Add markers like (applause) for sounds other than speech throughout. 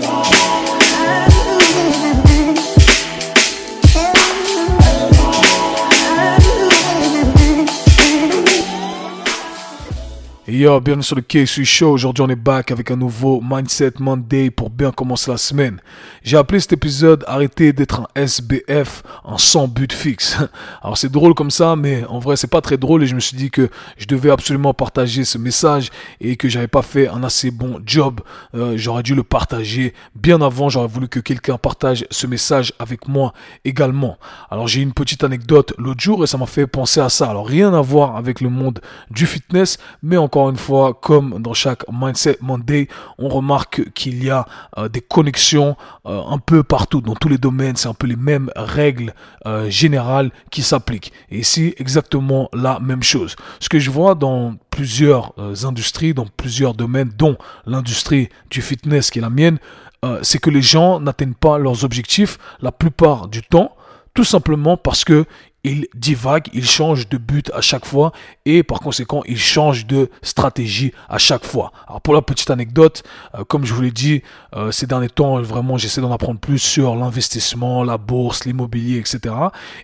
today. Yo, bienvenue sur le KSU Show. Aujourd'hui, on est back avec un nouveau Mindset Monday pour bien commencer la semaine. J'ai appelé cet épisode Arrêter d'être un SBF en sans but fixe. (laughs) Alors, c'est drôle comme ça, mais en vrai, c'est pas très drôle et je me suis dit que je devais absolument partager ce message et que j'avais pas fait un assez bon job. Euh, j'aurais dû le partager bien avant. J'aurais voulu que quelqu'un partage ce message avec moi également. Alors, j'ai une petite anecdote l'autre jour et ça m'a fait penser à ça. Alors, rien à voir avec le monde du fitness, mais encore une fois, comme dans chaque Mindset Monday, on remarque qu'il y a euh, des connexions euh, un peu partout, dans tous les domaines. C'est un peu les mêmes règles euh, générales qui s'appliquent. Et ici, exactement la même chose. Ce que je vois dans plusieurs industries, dans plusieurs domaines, dont l'industrie du fitness qui est la mienne, c'est que les gens n'atteignent pas leurs objectifs la plupart du temps, tout simplement parce que il divague, il change de but à chaque fois et par conséquent il change de stratégie à chaque fois. Alors pour la petite anecdote, euh, comme je vous l'ai dit, euh, ces derniers temps vraiment j'essaie d'en apprendre plus sur l'investissement, la bourse, l'immobilier, etc.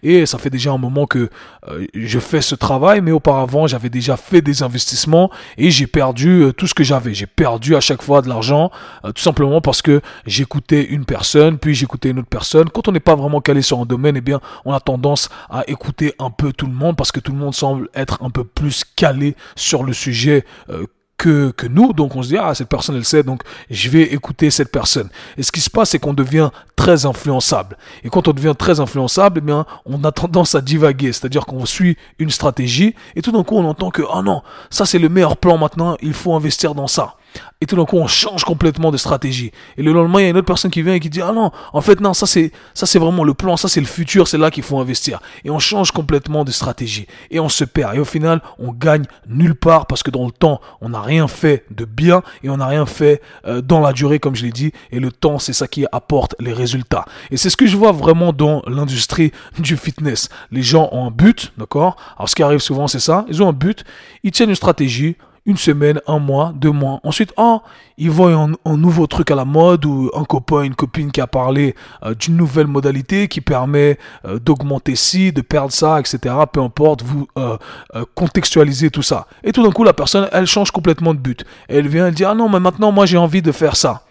Et ça fait déjà un moment que euh, je fais ce travail, mais auparavant j'avais déjà fait des investissements et j'ai perdu tout ce que j'avais. J'ai perdu à chaque fois de l'argent, tout simplement parce que j'écoutais une personne, puis j'écoutais une autre personne. Quand on n'est pas vraiment calé sur un domaine, eh bien on a tendance à écouter un peu tout le monde parce que tout le monde semble être un peu plus calé sur le sujet euh, que, que, nous. Donc on se dit, ah, cette personne, elle sait, donc je vais écouter cette personne. Et ce qui se passe, c'est qu'on devient très influençable. Et quand on devient très influençable, eh bien, on a tendance à divaguer. C'est-à-dire qu'on suit une stratégie et tout d'un coup, on entend que, ah non, ça c'est le meilleur plan maintenant, il faut investir dans ça. Et tout d'un coup, on change complètement de stratégie. Et le lendemain, il y a une autre personne qui vient et qui dit, ah non, en fait, non, ça c'est, ça c'est vraiment le plan, ça c'est le futur, c'est là qu'il faut investir. Et on change complètement de stratégie. Et on se perd. Et au final, on gagne nulle part parce que dans le temps, on n'a rien fait de bien et on n'a rien fait euh, dans la durée, comme je l'ai dit. Et le temps, c'est ça qui apporte les résultats. Et c'est ce que je vois vraiment dans l'industrie du fitness. Les gens ont un but, d'accord? Alors, ce qui arrive souvent, c'est ça. Ils ont un but. Ils tiennent une stratégie une semaine, un mois, deux mois. Ensuite, oh, ils voient un, nouveau truc à la mode ou un copain, une copine qui a parlé euh, d'une nouvelle modalité qui permet euh, d'augmenter ci, de perdre ça, etc. Peu importe, vous euh, contextualisez tout ça. Et tout d'un coup, la personne, elle change complètement de but. Elle vient, elle dit, ah non, mais maintenant, moi, j'ai envie de faire ça.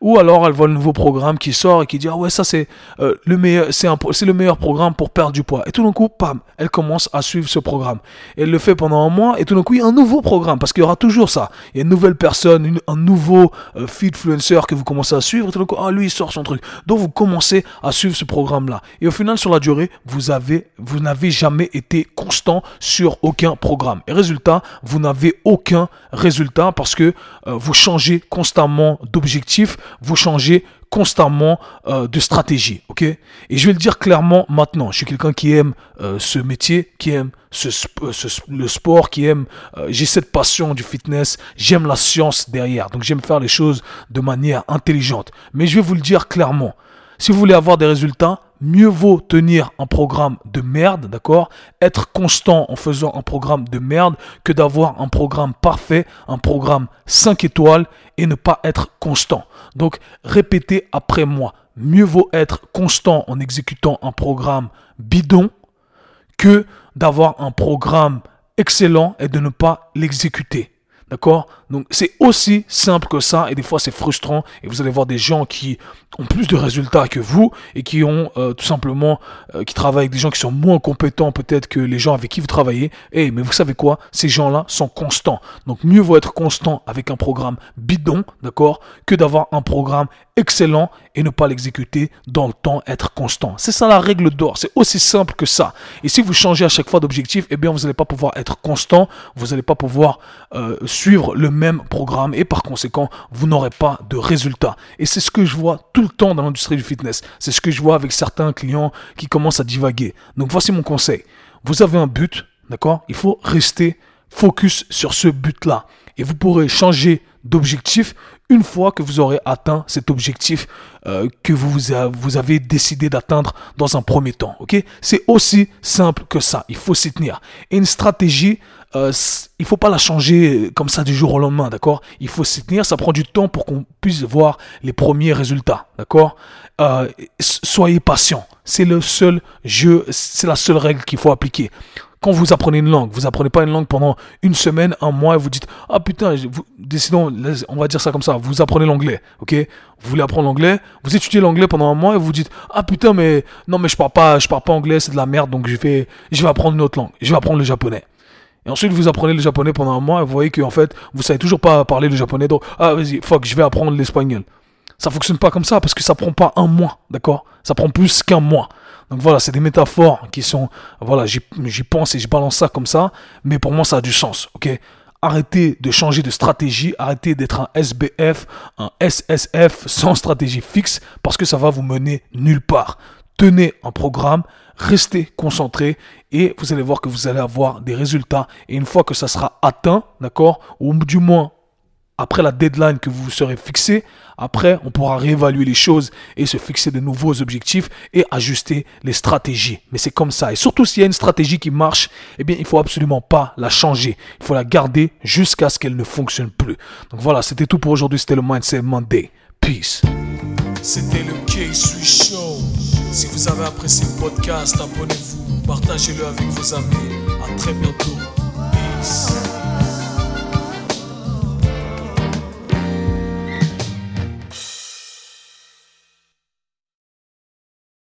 Ou alors elle voit le nouveau programme qui sort et qui dit ah ouais ça c'est euh, le meilleur c'est le meilleur programme pour perdre du poids. Et tout d'un coup pam elle commence à suivre ce programme. elle le fait pendant un mois et tout d'un coup il y a un nouveau programme parce qu'il y aura toujours ça. Il y a une nouvelle personne, un nouveau euh, feedfluencer que vous commencez à suivre. Et tout d'un coup ah lui il sort son truc. Donc vous commencez à suivre ce programme là. Et au final sur la durée vous avez vous n'avez jamais été constant sur aucun programme. Et résultat vous n'avez aucun résultat parce que euh, vous changez constamment d'objectif vous changez constamment euh, de stratégie, ok? Et je vais le dire clairement maintenant. Je suis quelqu'un qui aime euh, ce métier, qui aime ce, le sport, qui aime. Euh, j'ai cette passion du fitness. J'aime la science derrière. Donc j'aime faire les choses de manière intelligente. Mais je vais vous le dire clairement. Si vous voulez avoir des résultats, mieux vaut tenir un programme de merde, d'accord? Être constant en faisant un programme de merde que d'avoir un programme parfait, un programme 5 étoiles et ne pas être constant. Donc répétez après moi. Mieux vaut être constant en exécutant un programme bidon que d'avoir un programme excellent et de ne pas l'exécuter. D'accord? Donc c'est aussi simple que ça et des fois c'est frustrant et vous allez voir des gens qui ont plus de résultats que vous et qui ont euh, tout simplement euh, qui travaillent avec des gens qui sont moins compétents peut-être que les gens avec qui vous travaillez. Eh mais vous savez quoi? Ces gens-là sont constants. Donc mieux vaut être constant avec un programme bidon, d'accord, que d'avoir un programme excellent et ne pas l'exécuter dans le temps, être constant. C'est ça la règle d'or. C'est aussi simple que ça. Et si vous changez à chaque fois d'objectif, eh bien vous n'allez pas pouvoir être constant, vous n'allez pas pouvoir euh, suivre le même programme et par conséquent, vous n'aurez pas de résultat. Et c'est ce que je vois tout le temps dans l'industrie du fitness. C'est ce que je vois avec certains clients qui commencent à divaguer. Donc voici mon conseil. Vous avez un but, d'accord? Il faut rester focus sur ce but-là. Et vous pourrez changer d'objectif une fois que vous aurez atteint cet objectif euh, que vous, vous avez décidé d'atteindre dans un premier temps. C'est aussi simple que ça. Il faut s'y tenir. Une stratégie, euh, il faut pas la changer comme ça du jour au lendemain, d'accord? Il faut s'y tenir. Ça prend du temps pour qu'on puisse voir les premiers résultats, d'accord? Euh, Soyez patient. C'est le seul jeu, c'est la seule règle qu'il faut appliquer quand vous apprenez une langue, vous apprenez pas une langue pendant une semaine, un mois, et vous dites ah putain, décidons, on va dire ça comme ça, vous apprenez l'anglais, ok? Vous voulez apprendre l'anglais, vous étudiez l'anglais pendant un mois et vous dites ah putain mais non mais je parle pas, je parle pas anglais, c'est de la merde, donc je vais, je vais apprendre une autre langue, je vais apprendre le japonais. Et ensuite, vous apprenez le japonais pendant un mois et vous voyez qu'en fait, vous savez toujours pas parler le japonais. Donc, ah, vas-y, fuck, je vais apprendre l'espagnol. Ça fonctionne pas comme ça parce que ça prend pas un mois, d'accord? Ça prend plus qu'un mois. Donc voilà, c'est des métaphores qui sont, voilà, j'y pense et je balance ça comme ça, mais pour moi ça a du sens, ok? Arrêtez de changer de stratégie, arrêtez d'être un SBF, un SSF sans stratégie fixe, parce que ça va vous mener nulle part. Tenez un programme, restez concentré et vous allez voir que vous allez avoir des résultats. Et une fois que ça sera atteint, d'accord, ou du moins après la deadline que vous serez fixé, après, on pourra réévaluer les choses et se fixer de nouveaux objectifs et ajuster les stratégies. Mais c'est comme ça. Et surtout s'il y a une stratégie qui marche, eh bien, il faut absolument pas la changer. Il faut la garder jusqu'à ce qu'elle ne fonctionne plus. Donc voilà, c'était tout pour aujourd'hui. C'était le Mindset Monday. Peace. C'était le K-Sui Show. Si vous avez apprécié le podcast, abonnez-vous, partagez-le avec vos amis. À très bientôt.